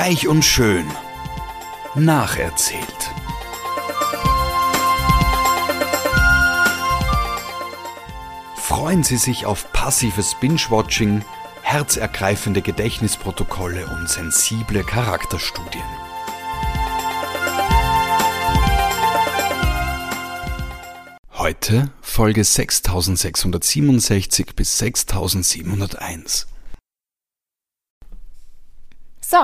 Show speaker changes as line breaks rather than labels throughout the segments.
Reich und schön. Nacherzählt. Freuen Sie sich auf passives Binge-Watching, herzergreifende Gedächtnisprotokolle und sensible Charakterstudien. Heute Folge 6667 bis 6701.
So,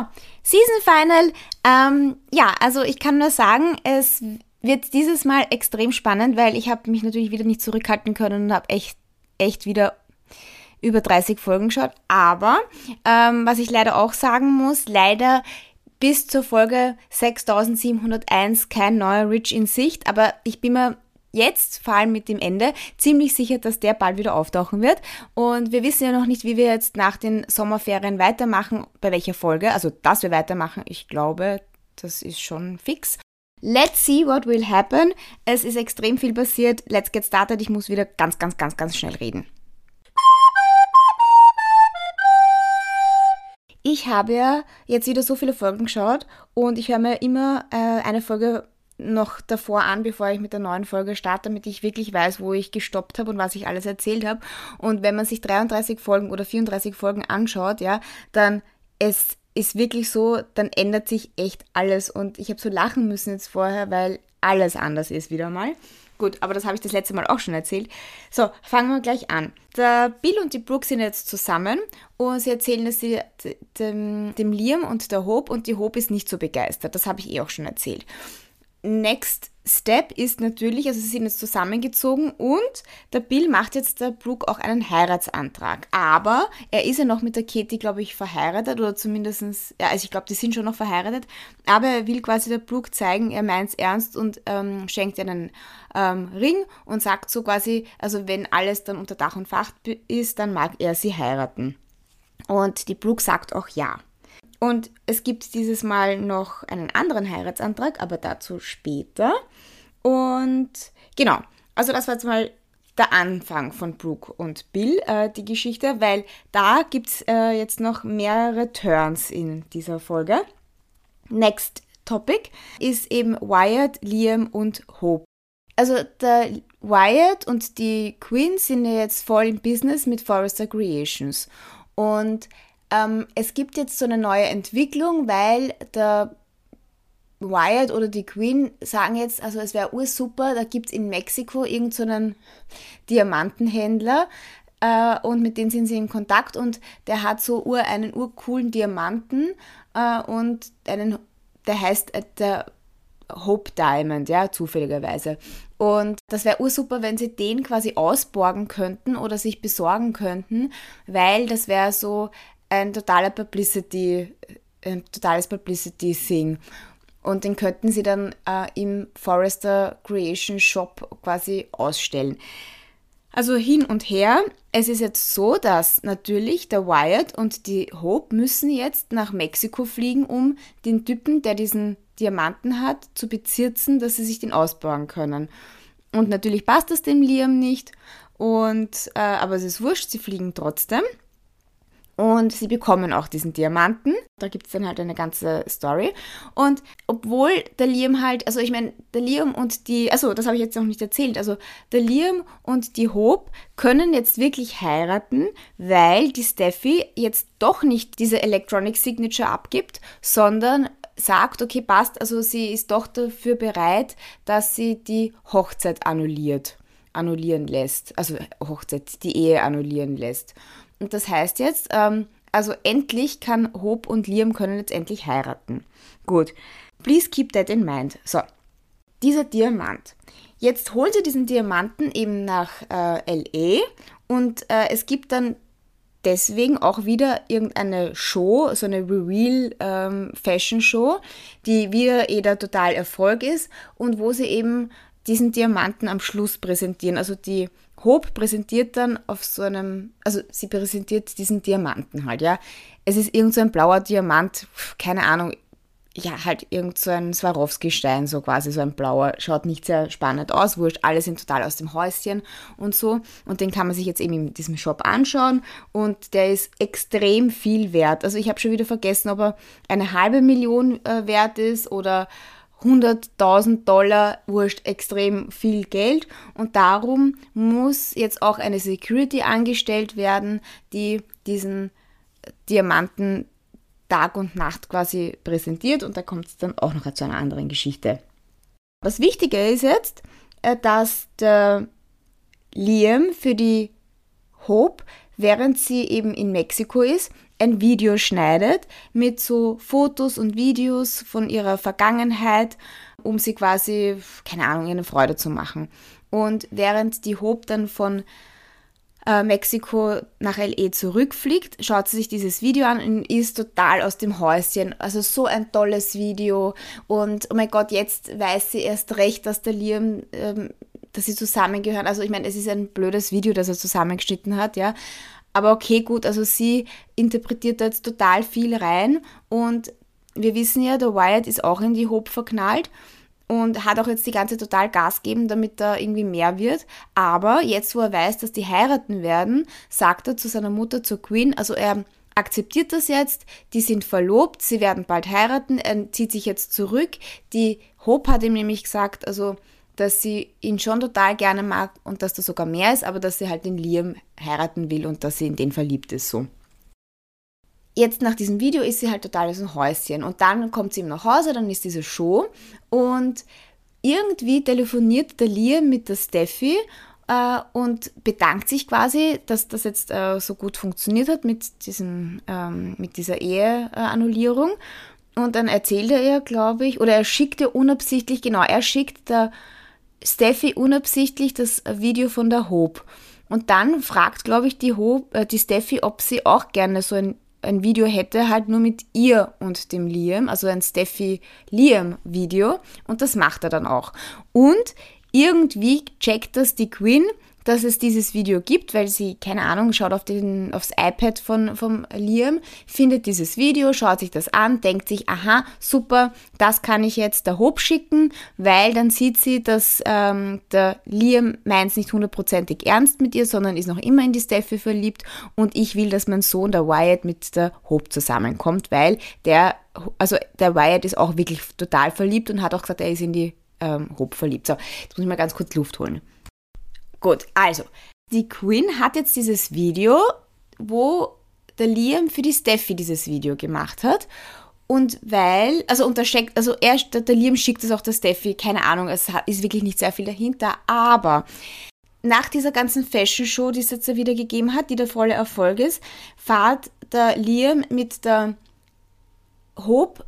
Season Final. Ähm, ja, also ich kann nur sagen, es wird dieses Mal extrem spannend, weil ich habe mich natürlich wieder nicht zurückhalten können und habe echt, echt wieder über 30 Folgen geschaut. Aber ähm, was ich leider auch sagen muss, leider bis zur Folge 6701 kein neuer Rich in Sicht. Aber ich bin mir jetzt, vor allem mit dem Ende, ziemlich sicher, dass der bald wieder auftauchen wird. Und wir wissen ja noch nicht, wie wir jetzt nach den Sommerferien weitermachen, bei welcher Folge. Also, dass wir weitermachen, ich glaube, das ist schon fix. Let's see what will happen. Es ist extrem viel passiert. Let's get started. Ich muss wieder ganz, ganz, ganz, ganz schnell reden. Ich habe ja jetzt wieder so viele Folgen geschaut und ich höre mir immer äh, eine Folge noch davor an, bevor ich mit der neuen Folge starte, damit ich wirklich weiß, wo ich gestoppt habe und was ich alles erzählt habe. Und wenn man sich 33 Folgen oder 34 Folgen anschaut, ja, dann es ist wirklich so, dann ändert sich echt alles. Und ich habe so lachen müssen jetzt vorher, weil alles anders ist wieder mal. Gut, aber das habe ich das letzte Mal auch schon erzählt. So, fangen wir gleich an. Der Bill und die Brooke sind jetzt zusammen und sie erzählen sie dem, dem Liam und der Hope und die Hope ist nicht so begeistert. Das habe ich eh auch schon erzählt. Next Step ist natürlich, also sie sind jetzt zusammengezogen und der Bill macht jetzt der Brooke auch einen Heiratsantrag. Aber er ist ja noch mit der Katie, glaube ich, verheiratet oder zumindestens, ja, also ich glaube, die sind schon noch verheiratet. Aber er will quasi der Brooke zeigen, er meint es ernst und ähm, schenkt ihr einen ähm, Ring und sagt so quasi, also wenn alles dann unter Dach und Fach ist, dann mag er sie heiraten. Und die Brooke sagt auch ja. Und es gibt dieses Mal noch einen anderen Heiratsantrag, aber dazu später. Und genau, also das war jetzt mal der Anfang von Brooke und Bill, äh, die Geschichte, weil da gibt es äh, jetzt noch mehrere Turns in dieser Folge. Next Topic ist eben Wyatt, Liam und Hope. Also der Wyatt und die Queen sind ja jetzt voll im Business mit Forrester Creations. Und ähm, es gibt jetzt so eine neue Entwicklung, weil der Wyatt oder die Queen sagen jetzt, also es wäre ursuper, da gibt es in Mexiko irgendeinen so Diamantenhändler äh, und mit dem sind sie in Kontakt und der hat so ur, einen urcoolen Diamanten äh, und einen, der heißt äh, der Hope Diamond, ja, zufälligerweise. Und das wäre ursuper, wenn sie den quasi ausborgen könnten oder sich besorgen könnten, weil das wäre so ein totaler Publicity, ein totales Publicity-Thing. Und den könnten sie dann äh, im Forrester Creation Shop quasi ausstellen. Also hin und her. Es ist jetzt so, dass natürlich der Wyatt und die Hope müssen jetzt nach Mexiko fliegen, um den Typen, der diesen Diamanten hat, zu bezirzen, dass sie sich den ausbauen können. Und natürlich passt das dem Liam nicht. Und, äh, aber es ist wurscht, sie fliegen trotzdem. Und sie bekommen auch diesen Diamanten. Da gibt es dann halt eine ganze Story. Und obwohl der Liam halt, also ich meine, der Liam und die, also das habe ich jetzt noch nicht erzählt, also der Liam und die Hope können jetzt wirklich heiraten, weil die Steffi jetzt doch nicht diese Electronic Signature abgibt, sondern sagt, okay, passt, also sie ist doch dafür bereit, dass sie die Hochzeit annulliert, annullieren lässt, also Hochzeit, die Ehe annullieren lässt. Und das heißt jetzt, ähm, also endlich kann Hope und Liam können jetzt endlich heiraten. Gut, please keep that in mind. So, dieser Diamant. Jetzt holt ihr diesen Diamanten eben nach äh, LA und äh, es gibt dann deswegen auch wieder irgendeine Show, so eine Reveal ähm, Fashion Show, die wieder eh der total Erfolg ist und wo sie eben diesen Diamanten am Schluss präsentieren. Also die Hope präsentiert dann auf so einem, also sie präsentiert diesen Diamanten halt, ja. Es ist irgend so ein blauer Diamant, keine Ahnung, ja, halt irgend so ein Swarovski-Stein, so quasi so ein blauer, schaut nicht sehr spannend aus, wurscht, alle sind total aus dem Häuschen und so. Und den kann man sich jetzt eben in diesem Shop anschauen und der ist extrem viel wert. Also ich habe schon wieder vergessen, ob er eine halbe Million äh, wert ist oder 100.000 Dollar, wurscht, extrem viel Geld. Und darum muss jetzt auch eine Security angestellt werden, die diesen Diamanten Tag und Nacht quasi präsentiert und da kommt es dann auch noch zu einer anderen Geschichte. Was wichtiger ist jetzt, äh, dass der Liam für die Hope, während sie eben in Mexiko ist, ein Video schneidet mit so Fotos und Videos von ihrer Vergangenheit, um sie quasi, keine Ahnung, eine Freude zu machen. Und während die Hope dann von äh, Mexiko nach LE zurückfliegt, schaut sie sich dieses Video an und ist total aus dem Häuschen. Also so ein tolles Video. Und oh mein Gott, jetzt weiß sie erst recht, dass der Liam, ähm, dass sie zusammengehören. Also ich meine, es ist ein blödes Video, das er zusammengeschnitten hat, ja. Aber okay, gut, also sie interpretiert da jetzt total viel rein und wir wissen ja, der Wyatt ist auch in die Hope verknallt und hat auch jetzt die ganze total Gas geben, damit da irgendwie mehr wird. Aber jetzt, wo er weiß, dass die heiraten werden, sagt er zu seiner Mutter, zur Queen, also er akzeptiert das jetzt, die sind verlobt, sie werden bald heiraten, er zieht sich jetzt zurück. Die Hope hat ihm nämlich gesagt, also dass sie ihn schon total gerne mag und dass das sogar mehr ist, aber dass sie halt den Liam heiraten will und dass sie in den verliebt ist so jetzt nach diesem Video ist sie halt total aus dem Häuschen und dann kommt sie ihm nach Hause, dann ist diese Show und irgendwie telefoniert der Liam mit der Steffi äh, und bedankt sich quasi, dass das jetzt äh, so gut funktioniert hat mit, diesem, ähm, mit dieser Eheannullierung. Und dann erzählt er ihr, glaube ich, oder er schickt ihr unabsichtlich, genau, er schickt der Steffi unabsichtlich das Video von der Hope. Und dann fragt, glaube ich, die, Hope, äh, die Steffi, ob sie auch gerne so ein ein Video hätte, halt nur mit ihr und dem Liam, also ein Steffi-Liam-Video. Und das macht er dann auch. Und irgendwie checkt das die Queen dass es dieses Video gibt, weil sie, keine Ahnung, schaut auf den, aufs iPad von, vom Liam, findet dieses Video, schaut sich das an, denkt sich, aha, super, das kann ich jetzt der Hope schicken, weil dann sieht sie, dass ähm, der Liam meint es nicht hundertprozentig ernst mit ihr, sondern ist noch immer in die Steffi verliebt und ich will, dass mein Sohn, der Wyatt, mit der Hope zusammenkommt, weil der, also der Wyatt ist auch wirklich total verliebt und hat auch gesagt, er ist in die ähm, Hope verliebt. So, jetzt muss ich mal ganz kurz Luft holen. Gut, also, die Queen hat jetzt dieses Video, wo der Liam für die Steffi dieses Video gemacht hat. Und weil, also, und schickt, also er, der Liam schickt es auch der Steffi, keine Ahnung, es ist wirklich nicht sehr viel dahinter, aber nach dieser ganzen Fashion Show, die es jetzt wieder gegeben hat, die der volle Erfolg ist, fahrt der Liam mit der Hope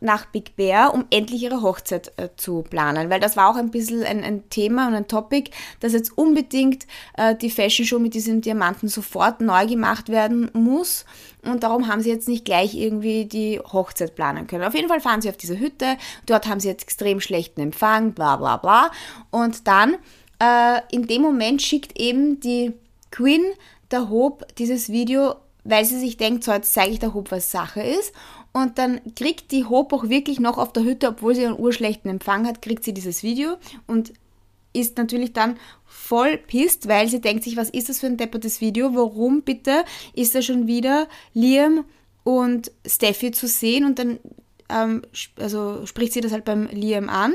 nach Big Bear, um endlich ihre Hochzeit äh, zu planen. Weil das war auch ein bisschen ein, ein Thema und ein Topic, dass jetzt unbedingt äh, die Fashion Show mit diesem Diamanten sofort neu gemacht werden muss. Und darum haben sie jetzt nicht gleich irgendwie die Hochzeit planen können. Auf jeden Fall fahren sie auf diese Hütte. Dort haben sie jetzt extrem schlechten Empfang, bla bla bla. Und dann, äh, in dem Moment schickt eben die Queen der Hope dieses Video weil sie sich denkt, so jetzt zeige ich der Hope, was Sache ist. Und dann kriegt die Hope auch wirklich noch auf der Hütte, obwohl sie einen urschlechten Empfang hat, kriegt sie dieses Video und ist natürlich dann voll pisst, weil sie denkt sich, was ist das für ein deppertes Video? Warum bitte ist da schon wieder Liam und Steffi zu sehen? Und dann ähm, also spricht sie das halt beim Liam an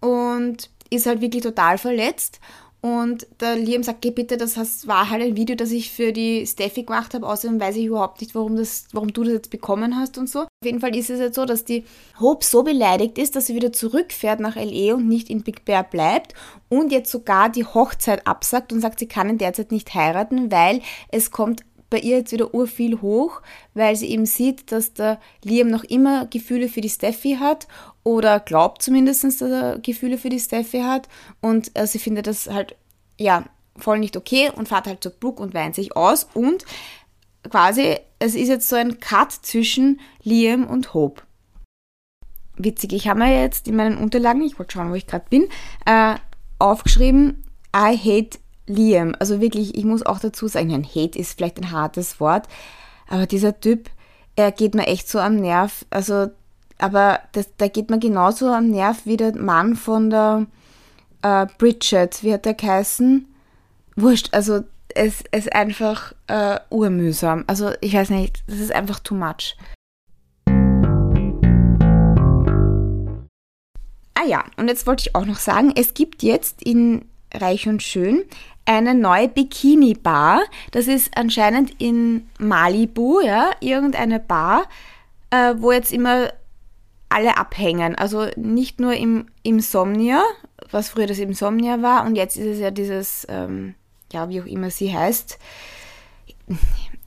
und ist halt wirklich total verletzt und der Liam sagt, geh bitte, das war halt ein Video, das ich für die Steffi gemacht habe. Außerdem weiß ich überhaupt nicht, warum, das, warum du das jetzt bekommen hast und so. Auf jeden Fall ist es jetzt so, dass die Hope so beleidigt ist, dass sie wieder zurückfährt nach LE und nicht in Big Bear bleibt und jetzt sogar die Hochzeit absagt und sagt, sie kann in der Zeit nicht heiraten, weil es kommt bei ihr jetzt wieder urviel hoch, weil sie eben sieht, dass der Liam noch immer Gefühle für die Steffi hat oder glaubt zumindest, dass er Gefühle für die Steffi hat und äh, sie findet das halt, ja, voll nicht okay und fährt halt zur Brooke und weint sich aus und quasi, es ist jetzt so ein Cut zwischen Liam und Hope. Witzig, ich habe mir jetzt in meinen Unterlagen, ich wollte schauen, wo ich gerade bin, äh, aufgeschrieben, I hate Liam. Also wirklich, ich muss auch dazu sagen, ein Hate ist vielleicht ein hartes Wort, aber dieser Typ, er geht mir echt so am Nerv. Also aber das, da geht man genauso am Nerv wie der Mann von der äh, Bridget. Wie hat der geheißen? Wurscht, also es ist einfach äh, urmühsam. Also ich weiß nicht, das ist einfach too much. Ah ja, und jetzt wollte ich auch noch sagen, es gibt jetzt in Reich und Schön eine neue Bikini-Bar. Das ist anscheinend in Malibu, ja, irgendeine Bar, äh, wo jetzt immer alle abhängen. Also nicht nur im Insomnia, was früher das Insomnia war, und jetzt ist es ja dieses, ähm, ja, wie auch immer sie heißt.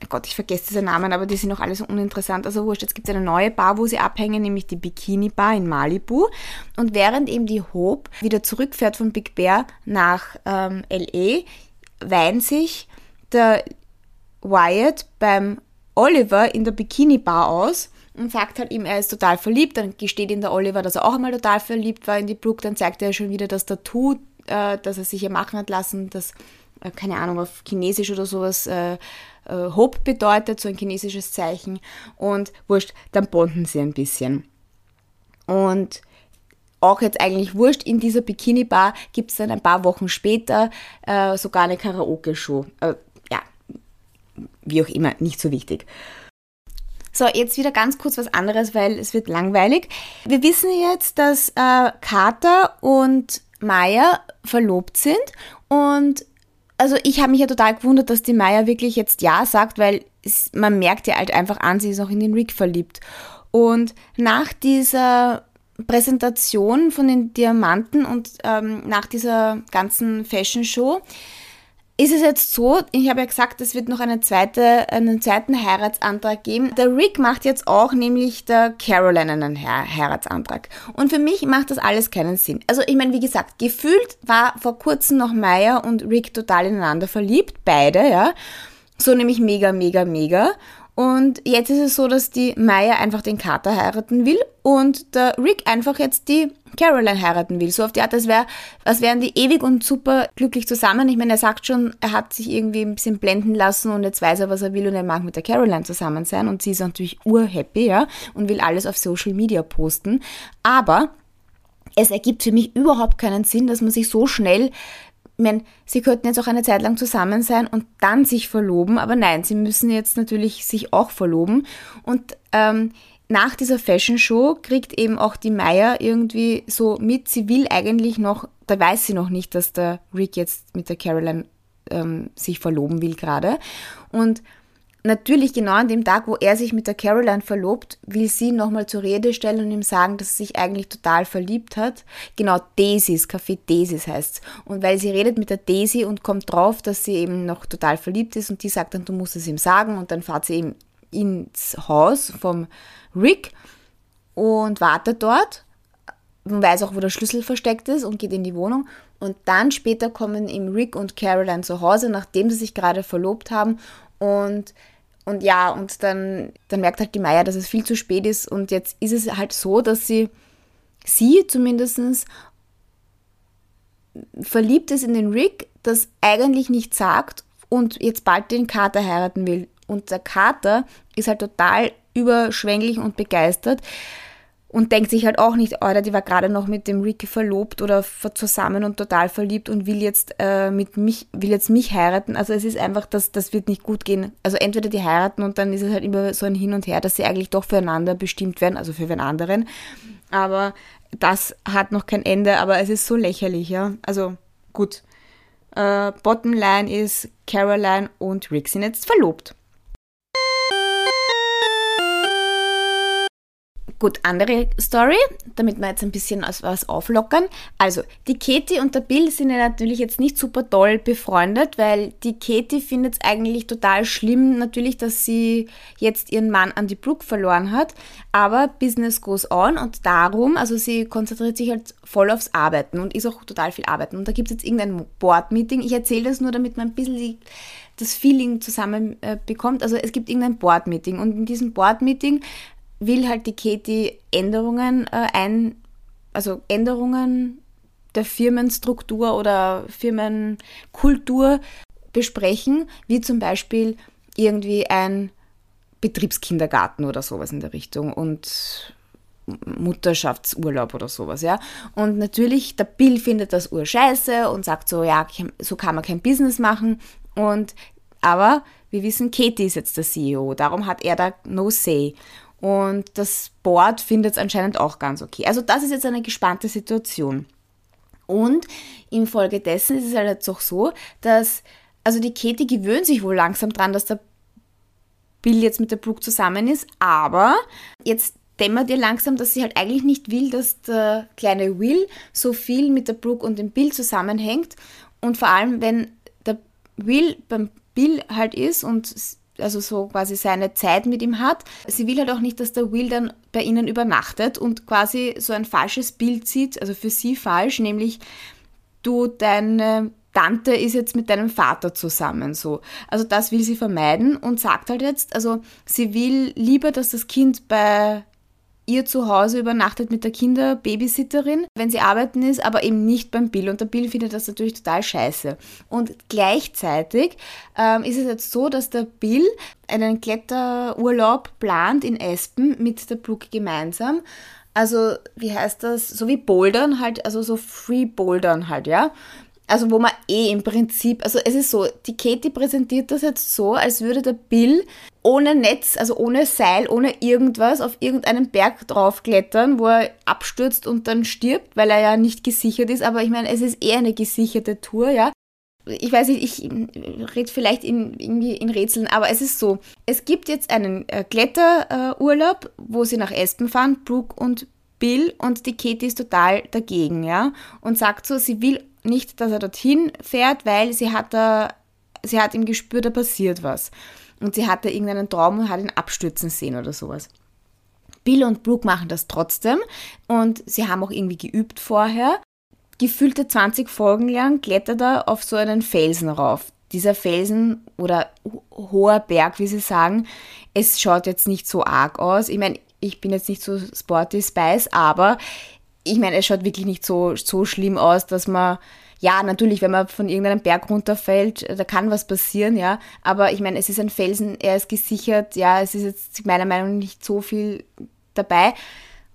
Gott, ich vergesse diese Namen, aber die sind noch alle so uninteressant. Also wurscht, jetzt gibt es eine neue Bar, wo sie abhängen, nämlich die Bikini Bar in Malibu. Und während eben die Hope wieder zurückfährt von Big Bear nach ähm, L.A., weint sich der Wyatt beim Oliver in der Bikini Bar aus und sagt halt ihm, er ist total verliebt. Dann gesteht ihm der Oliver, dass er auch einmal total verliebt war in die Brooke. Dann zeigt er schon wieder das Tattoo, äh, das er sich hier machen hat lassen, das, äh, keine Ahnung, auf Chinesisch oder sowas äh, äh, Hope bedeutet, so ein chinesisches Zeichen. Und wurscht, dann bonden sie ein bisschen. Und auch jetzt eigentlich wurscht, in dieser Bikini-Bar gibt es dann ein paar Wochen später äh, sogar eine Karaoke-Show. Äh, ja, wie auch immer, nicht so wichtig. So, jetzt wieder ganz kurz was anderes, weil es wird langweilig. Wir wissen jetzt, dass äh, Carter und Maya verlobt sind und also ich habe mich ja total gewundert, dass die Maya wirklich jetzt Ja sagt, weil es, man merkt ja halt einfach an, sie ist auch in den Rick verliebt. Und nach dieser Präsentation von den Diamanten und ähm, nach dieser ganzen Fashion Show ist es jetzt so, ich habe ja gesagt, es wird noch eine zweite, einen zweiten Heiratsantrag geben. Der Rick macht jetzt auch nämlich der Caroline einen Heiratsantrag. Und für mich macht das alles keinen Sinn. Also ich meine, wie gesagt, gefühlt war vor kurzem noch Maya und Rick total ineinander verliebt, beide, ja. So nämlich mega, mega, mega. Und jetzt ist es so, dass die Maya einfach den Carter heiraten will und der Rick einfach jetzt die Caroline heiraten will. So auf die Art, als, wär, als wären die ewig und super glücklich zusammen. Ich meine, er sagt schon, er hat sich irgendwie ein bisschen blenden lassen und jetzt weiß er, was er will und er mag mit der Caroline zusammen sein und sie ist natürlich urhappy, ja, und will alles auf Social Media posten. Aber es ergibt für mich überhaupt keinen Sinn, dass man sich so schnell ich meine, sie könnten jetzt auch eine Zeit lang zusammen sein und dann sich verloben, aber nein, sie müssen jetzt natürlich sich auch verloben. Und ähm, nach dieser Fashion Show kriegt eben auch die Maya irgendwie so mit, sie will eigentlich noch, da weiß sie noch nicht, dass der Rick jetzt mit der Caroline ähm, sich verloben will gerade. Und natürlich genau an dem Tag, wo er sich mit der Caroline verlobt, will sie nochmal zur Rede stellen und ihm sagen, dass sie sich eigentlich total verliebt hat. Genau, Daisys, Café Daisys heißt's. Und weil sie redet mit der Daisy und kommt drauf, dass sie eben noch total verliebt ist und die sagt dann, du musst es ihm sagen und dann fahrt sie eben ins Haus vom Rick und wartet dort man weiß auch, wo der Schlüssel versteckt ist und geht in die Wohnung. Und dann später kommen ihm Rick und Caroline zu Hause, nachdem sie sich gerade verlobt haben und, und ja, und dann, dann merkt halt die Maya, dass es viel zu spät ist. Und jetzt ist es halt so, dass sie, sie zumindest verliebt ist in den Rick, das eigentlich nicht sagt und jetzt bald den Kater heiraten will. Und der Kater ist halt total überschwänglich und begeistert und denkt sich halt auch nicht, Alter, die war gerade noch mit dem Ricky verlobt oder zusammen und total verliebt und will jetzt äh, mit mich, will jetzt mich heiraten. Also es ist einfach, das, das wird nicht gut gehen. Also entweder die heiraten und dann ist es halt immer so ein Hin und Her, dass sie eigentlich doch füreinander bestimmt werden, also für den anderen. Aber das hat noch kein Ende, aber es ist so lächerlich, ja. Also gut. Äh, Bottomline ist, Caroline und Rick sind jetzt verlobt. Gut, andere Story, damit wir jetzt ein bisschen was auflockern. Also, die Katie und der Bill sind ja natürlich jetzt nicht super toll befreundet, weil die Katie findet es eigentlich total schlimm, natürlich, dass sie jetzt ihren Mann an die Brooke verloren hat. Aber Business goes on und darum, also sie konzentriert sich halt voll aufs Arbeiten und ist auch total viel arbeiten. Und da gibt es jetzt irgendein Board-Meeting. Ich erzähle das nur, damit man ein bisschen das Feeling zusammen äh, bekommt. Also es gibt irgendein Board-Meeting und in diesem Board-Meeting will halt die Katie Änderungen äh, ein, also Änderungen der Firmenstruktur oder Firmenkultur besprechen, wie zum Beispiel irgendwie ein Betriebskindergarten oder sowas in der Richtung. Und Mutterschaftsurlaub oder sowas, ja. Und natürlich, der Bill findet das urscheiße und sagt so, ja, so kann man kein Business machen. Und, aber wir wissen, Katie ist jetzt der CEO, darum hat er da no say. Und das Board findet es anscheinend auch ganz okay. Also das ist jetzt eine gespannte Situation. Und infolgedessen ist es halt jetzt auch so, dass, also die Katie gewöhnt sich wohl langsam dran, dass der Bill jetzt mit der Brooke zusammen ist, aber jetzt dämmert ihr langsam, dass sie halt eigentlich nicht will, dass der kleine Will so viel mit der Brooke und dem Bill zusammenhängt. Und vor allem, wenn der Will beim Bill halt ist und also so quasi seine Zeit mit ihm hat. Sie will halt auch nicht, dass der Will dann bei ihnen übernachtet und quasi so ein falsches Bild sieht, also für sie falsch, nämlich du, deine Tante ist jetzt mit deinem Vater zusammen, so. Also das will sie vermeiden und sagt halt jetzt, also sie will lieber, dass das Kind bei ihr zu Hause übernachtet mit der Kinderbabysitterin, wenn sie arbeiten ist, aber eben nicht beim Bill. Und der Bill findet das natürlich total scheiße. Und gleichzeitig ähm, ist es jetzt so, dass der Bill einen Kletterurlaub plant in Espen mit der Brooke gemeinsam. Also, wie heißt das? So wie Bouldern halt, also so Free Bouldern halt, ja. Also wo man eh im Prinzip, also es ist so, die Katie präsentiert das jetzt so, als würde der Bill ohne Netz, also ohne Seil, ohne irgendwas auf irgendeinen Berg draufklettern, wo er abstürzt und dann stirbt, weil er ja nicht gesichert ist. Aber ich meine, es ist eher eine gesicherte Tour, ja. Ich weiß nicht, ich rede vielleicht in, irgendwie in Rätseln, aber es ist so. Es gibt jetzt einen äh, Kletterurlaub, äh, wo sie nach Espen fahren, Brooke und Bill und die Katie ist total dagegen, ja, und sagt so, sie will nicht, dass er dorthin fährt, weil sie hat da, sie hat ihm gespürt, da passiert was. Und sie hatte irgendeinen Traum und hat ihn abstürzen sehen oder sowas. Bill und Brooke machen das trotzdem und sie haben auch irgendwie geübt vorher. Gefühlte 20 Folgen lang klettert er auf so einen Felsen rauf. Dieser Felsen oder hoher Berg, wie sie sagen, es schaut jetzt nicht so arg aus. Ich meine, ich bin jetzt nicht so sporty Spice, aber ich meine, es schaut wirklich nicht so, so schlimm aus, dass man, ja, natürlich, wenn man von irgendeinem Berg runterfällt, da kann was passieren, ja, aber ich meine, es ist ein Felsen, er ist gesichert, ja, es ist jetzt meiner Meinung nach nicht so viel dabei.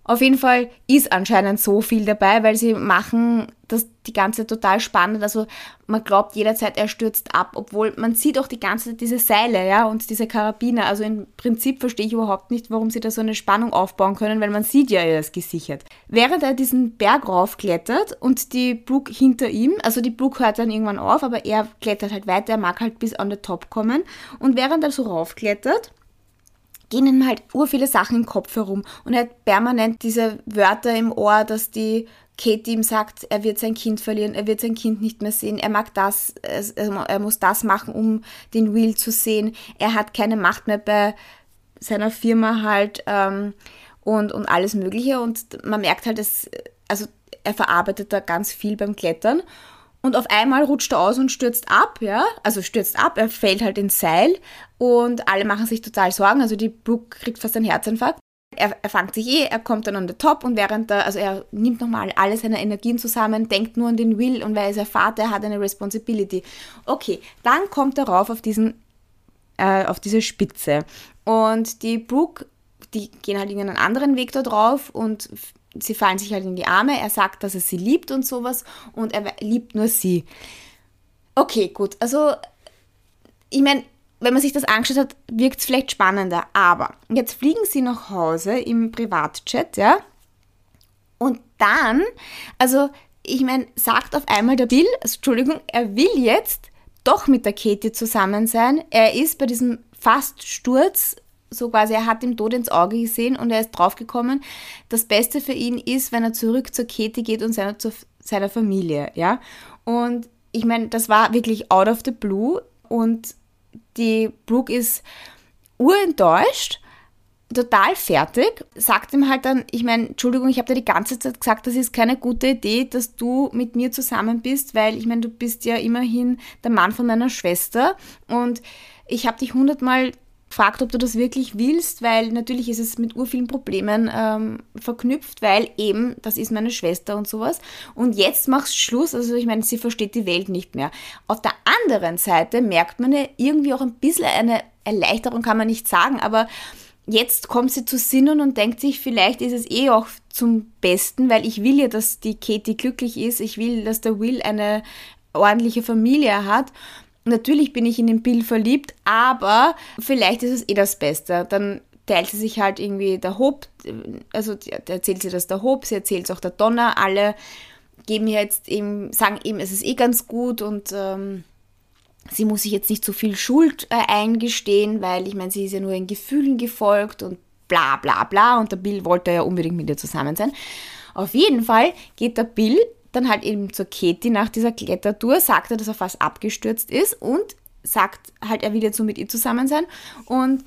Auf jeden Fall ist anscheinend so viel dabei, weil sie machen das die ganze total spannend. Also man glaubt jederzeit, er stürzt ab, obwohl man sieht auch die ganze Zeit diese Seile, ja, und diese Karabiner. Also im Prinzip verstehe ich überhaupt nicht, warum sie da so eine Spannung aufbauen können, weil man sieht ja, er ist gesichert. Während er diesen Berg raufklettert und die Brooke hinter ihm, also die Brooke hört dann irgendwann auf, aber er klettert halt weiter, er mag halt bis an den Top kommen. Und während er so raufklettert, gehen ihm halt ur viele Sachen im Kopf herum. Und er hat permanent diese Wörter im Ohr, dass die Katie ihm sagt, er wird sein Kind verlieren, er wird sein Kind nicht mehr sehen, er mag das, er muss das machen, um den Will zu sehen, er hat keine Macht mehr bei seiner Firma halt ähm, und, und alles Mögliche. Und man merkt halt, dass, also er verarbeitet da ganz viel beim Klettern und auf einmal rutscht er aus und stürzt ab, ja, also stürzt ab, er fällt halt ins Seil und alle machen sich total Sorgen, also die Brooke kriegt fast einen Herzinfarkt. Er, er fängt sich eh, er kommt dann an den Top und während er, also er nimmt nochmal alle seine Energien zusammen, denkt nur an den Will und weil er ist ein Vater, er hat eine Responsibility. Okay, dann kommt er rauf auf diesen, äh, auf diese Spitze und die Brooke, die gehen halt in einen anderen Weg da drauf und sie fallen sich halt in die Arme. Er sagt, dass er sie liebt und sowas und er liebt nur sie. Okay, gut. Also, ich meine, wenn man sich das angeschaut hat, wirkt es vielleicht spannender. Aber jetzt fliegen sie nach Hause im Privatchat, ja? Und dann, also, ich meine, sagt auf einmal der Bill, also, Entschuldigung, er will jetzt doch mit der Katie zusammen sein. Er ist bei diesem Faststurz so quasi, er hat ihm Tod ins Auge gesehen und er ist draufgekommen, das Beste für ihn ist, wenn er zurück zur Katie geht und seiner, zu seiner Familie, ja. Und ich meine, das war wirklich out of the blue und die Brooke ist urenttäuscht, total fertig, sagt ihm halt dann, ich meine, Entschuldigung, ich habe dir die ganze Zeit gesagt, das ist keine gute Idee, dass du mit mir zusammen bist, weil ich meine, du bist ja immerhin der Mann von meiner Schwester und ich habe dich hundertmal gefragt, ob du das wirklich willst, weil natürlich ist es mit urvielen Problemen ähm, verknüpft, weil eben, das ist meine Schwester und sowas. Und jetzt machst du Schluss, also ich meine, sie versteht die Welt nicht mehr. Auf der anderen Seite merkt man ja irgendwie auch ein bisschen eine Erleichterung, kann man nicht sagen, aber jetzt kommt sie zu Sinnen und denkt sich, vielleicht ist es eh auch zum Besten, weil ich will ja, dass die Katie glücklich ist. Ich will, dass der Will eine ordentliche Familie hat. Natürlich bin ich in den Bill verliebt, aber vielleicht ist es eh das Beste. Dann teilt sie sich halt irgendwie der Hope, also erzählt sie das der Hope, sie erzählt es auch der Donner, alle geben jetzt eben, sagen eben, es ist eh ganz gut und ähm, sie muss sich jetzt nicht so viel Schuld äh, eingestehen, weil ich meine, sie ist ja nur in Gefühlen gefolgt und bla bla bla und der Bill wollte ja unbedingt mit ihr zusammen sein. Auf jeden Fall geht der Bill dann halt eben zur Katie nach dieser Klettertour, sagt er, dass er fast abgestürzt ist und sagt halt, er will jetzt so mit ihr zusammen sein und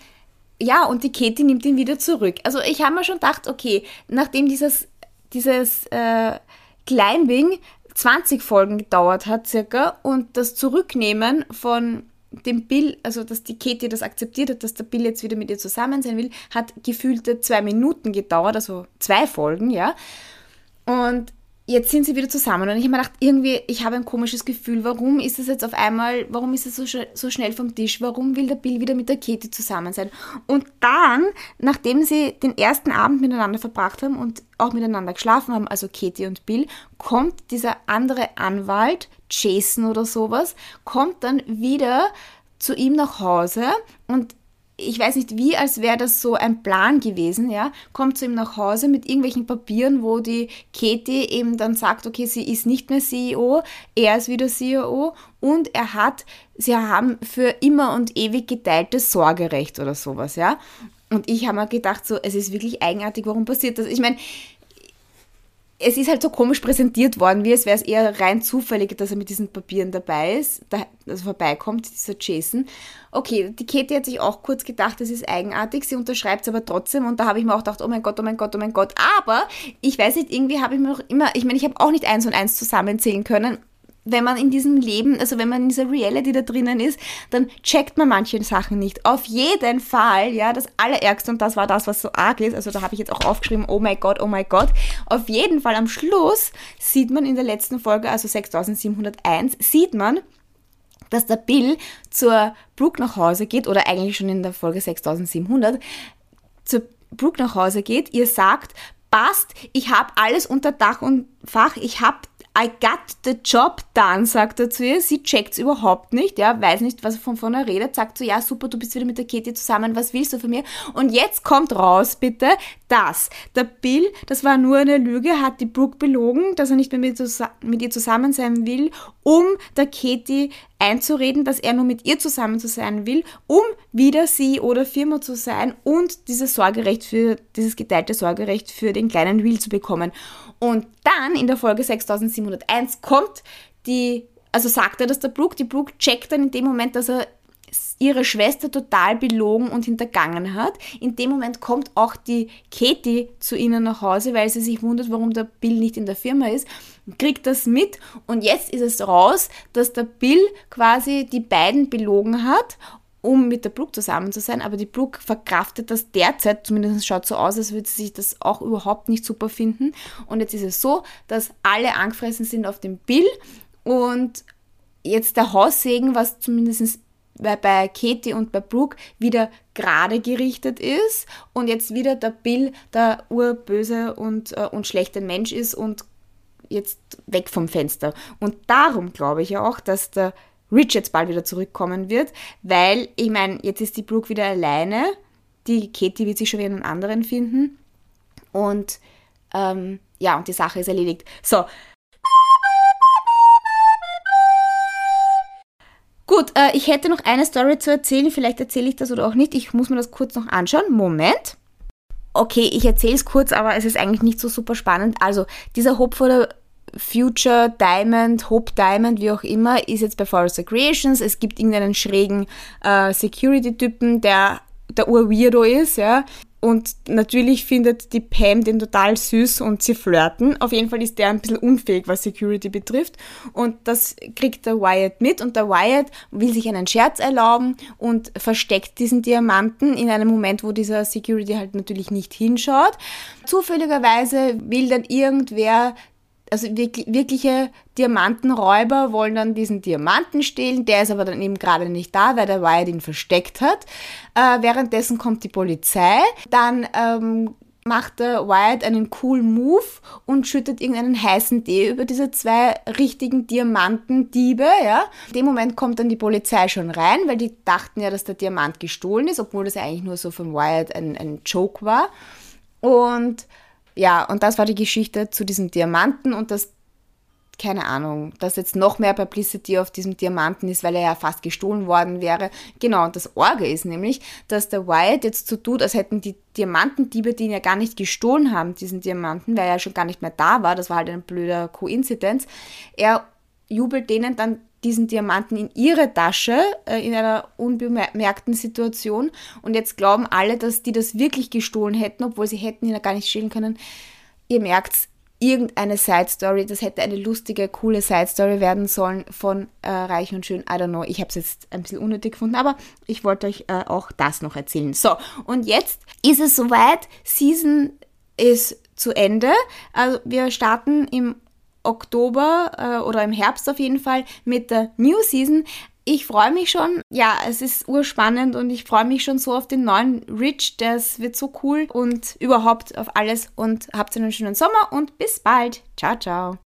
ja, und die Katie nimmt ihn wieder zurück. Also ich habe mir schon gedacht, okay, nachdem dieses, dieses äh, Climbing 20 Folgen gedauert hat circa und das Zurücknehmen von dem Bill, also dass die Katie das akzeptiert hat, dass der Bill jetzt wieder mit ihr zusammen sein will, hat gefühlte zwei Minuten gedauert, also zwei Folgen, ja. Und jetzt sind sie wieder zusammen und ich habe mir gedacht, irgendwie, ich habe ein komisches Gefühl, warum ist es jetzt auf einmal, warum ist es so, so schnell vom Tisch, warum will der Bill wieder mit der Katie zusammen sein? Und dann, nachdem sie den ersten Abend miteinander verbracht haben und auch miteinander geschlafen haben, also Katie und Bill, kommt dieser andere Anwalt, Jason oder sowas, kommt dann wieder zu ihm nach Hause und ich weiß nicht wie, als wäre das so ein Plan gewesen, ja, kommt zu ihm nach Hause mit irgendwelchen Papieren, wo die Katie eben dann sagt, okay, sie ist nicht mehr CEO, er ist wieder CEO und er hat, sie haben für immer und ewig geteiltes Sorgerecht oder sowas, ja. Und ich habe mir gedacht, so, es ist wirklich eigenartig, warum passiert das? Ich meine, es ist halt so komisch präsentiert worden, wie es wäre es eher rein zufällig, dass er mit diesen Papieren dabei ist, da, also vorbeikommt, dieser Jason. Okay, die Katie hat sich auch kurz gedacht, das ist eigenartig, sie unterschreibt es aber trotzdem und da habe ich mir auch gedacht, oh mein Gott, oh mein Gott, oh mein Gott. Aber ich weiß nicht, irgendwie habe ich mir auch immer, ich meine, ich habe auch nicht eins und eins zusammenzählen können wenn man in diesem Leben, also wenn man in dieser Reality da drinnen ist, dann checkt man manche Sachen nicht. Auf jeden Fall, ja, das Allerärgste, und das war das, was so arg ist, also da habe ich jetzt auch aufgeschrieben, oh mein Gott, oh mein Gott, auf jeden Fall am Schluss sieht man in der letzten Folge, also 6701, sieht man, dass der Bill zur Brooke nach Hause geht, oder eigentlich schon in der Folge 6700, zur Brooke nach Hause geht, ihr sagt, passt, ich habe alles unter Dach und Fach, ich habe I got the job done, sagt er zu ihr. Sie checkt's überhaupt nicht, ja, weiß nicht, was er von vorne redet, sagt so, ja, super, du bist wieder mit der Katie zusammen, was willst du von mir? Und jetzt kommt raus, bitte, dass der Bill, das war nur eine Lüge, hat die Brooke belogen, dass er nicht mehr mit, mit ihr zusammen sein will, um der Katie einzureden, dass er nur mit ihr zusammen zu sein will, um wieder CEO der Firma zu sein und dieses Sorgerecht für, dieses geteilte Sorgerecht für den kleinen Will zu bekommen. Und dann in der Folge 6701 kommt die, also sagt er das der Brooke, die Brooke checkt dann in dem Moment, dass er ihre Schwester total belogen und hintergangen hat. In dem Moment kommt auch die Katie zu ihnen nach Hause, weil sie sich wundert, warum der Bill nicht in der Firma ist, kriegt das mit und jetzt ist es raus, dass der Bill quasi die beiden belogen hat um mit der Brooke zusammen zu sein, aber die Brooke verkraftet das derzeit, zumindest schaut so aus, als würde sie sich das auch überhaupt nicht super finden. Und jetzt ist es so, dass alle angefressen sind auf den Bill und jetzt der Haussegen, was zumindest bei Katie und bei Brooke wieder gerade gerichtet ist und jetzt wieder der Bill der urböse und, äh, und schlechte Mensch ist und jetzt weg vom Fenster. Und darum glaube ich ja auch, dass der Rich jetzt bald wieder zurückkommen wird, weil, ich meine, jetzt ist die Brooke wieder alleine, die Katie wird sich schon wieder einen anderen finden und ähm, ja, und die Sache ist erledigt. So. Gut, äh, ich hätte noch eine Story zu erzählen, vielleicht erzähle ich das oder auch nicht, ich muss mir das kurz noch anschauen. Moment. Okay, ich erzähle es kurz, aber es ist eigentlich nicht so super spannend. Also, dieser Hope for the Future Diamond, Hope Diamond, wie auch immer, ist jetzt bei Forrester Creations. Es gibt irgendeinen schrägen äh, Security-Typen, der der Ur-Weirdo ist, ja. Und natürlich findet die Pam den total süß und sie flirten. Auf jeden Fall ist der ein bisschen unfähig, was Security betrifft. Und das kriegt der Wyatt mit. Und der Wyatt will sich einen Scherz erlauben und versteckt diesen Diamanten in einem Moment, wo dieser Security halt natürlich nicht hinschaut. Zufälligerweise will dann irgendwer also wirklich, wirkliche Diamantenräuber wollen dann diesen Diamanten stehlen. Der ist aber dann eben gerade nicht da, weil der Wyatt ihn versteckt hat. Äh, währenddessen kommt die Polizei. Dann ähm, macht der Wyatt einen coolen Move und schüttet irgendeinen heißen Tee über diese zwei richtigen Diamantendiebe, ja. In dem Moment kommt dann die Polizei schon rein, weil die dachten ja, dass der Diamant gestohlen ist, obwohl das eigentlich nur so von Wyatt ein, ein Joke war. Und ja, und das war die Geschichte zu diesem Diamanten und das keine Ahnung, dass jetzt noch mehr Publicity auf diesem Diamanten ist, weil er ja fast gestohlen worden wäre. Genau, und das Orge ist nämlich, dass der Wyatt jetzt so tut, als hätten die Diamantendiebe, die ihn ja gar nicht gestohlen haben, diesen Diamanten, weil er ja schon gar nicht mehr da war, das war halt ein blöder Koinzidenz, er jubelt denen dann diesen Diamanten in ihre Tasche äh, in einer unbemerkten Situation und jetzt glauben alle, dass die das wirklich gestohlen hätten, obwohl sie hätten ihn ja gar nicht stehlen können. Ihr merkt's, irgendeine Side Story, das hätte eine lustige, coole Side Story werden sollen von äh, Reich und Schön. I don't know, ich habe es jetzt ein bisschen unnötig gefunden, aber ich wollte euch äh, auch das noch erzählen. So, und jetzt ist es soweit, Season ist zu Ende. Also wir starten im Oktober äh, oder im Herbst auf jeden Fall mit der New Season. Ich freue mich schon. Ja, es ist urspannend und ich freue mich schon so auf den neuen Rich. Das wird so cool und überhaupt auf alles. Und habt einen schönen Sommer und bis bald. Ciao, ciao.